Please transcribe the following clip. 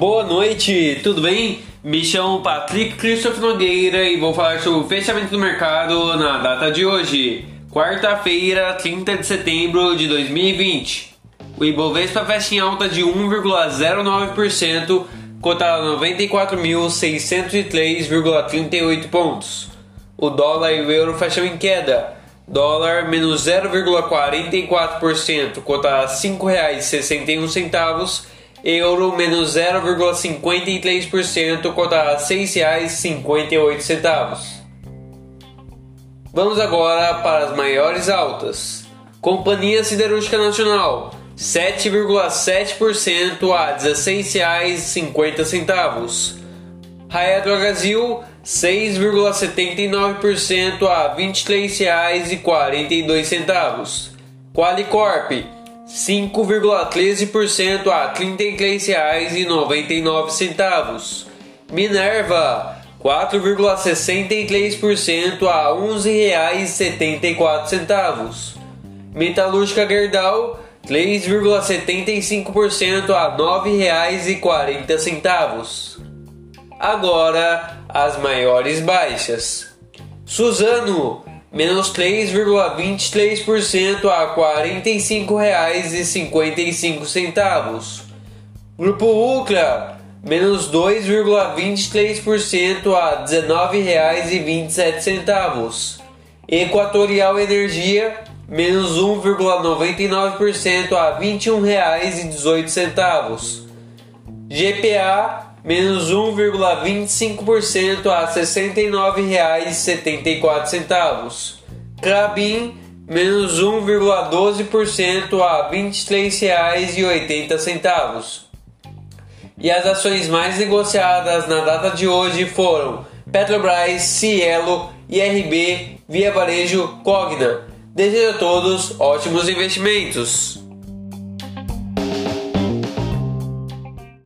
Boa noite, tudo bem? Me chamo Patrick Christopher Nogueira e vou falar sobre o fechamento do mercado na data de hoje, quarta-feira, 30 de setembro de 2020. O Ibovespa fecha em alta de 1,09%, cotado a 94.603,38 pontos. O dólar e o euro fecham em queda. Dólar menos 0,44%, cotado a R$ 5,61 euro menos 0,53%, cotado a R$ 6,58. Vamos agora para as maiores altas. Companhia Siderúrgica Nacional, 7,7% a R$ 16,50. Raia Brasil, 6,79% a R$ 23,42. Qualicorp, 5,13% a R$ 33,99. Minerva, 4,63% a R$ 11,74. Metalúrgica Gerdau, 3,75% a R$ 9,40. Agora, as maiores baixas. Suzano, menos 3,23% a R$ 45,55. Grupo Ultra, menos 2,23% a R$ 19,27. Equatorial Energia, menos 1,99% a R$ 21,18. GPA, menos 1,25% a R$ 69,74. Clabin, menos 1,12% a R$ 23,80. E as ações mais negociadas na data de hoje foram Petrobras, Cielo, IRB, Via Varejo, Cogna. Desejo a todos ótimos investimentos!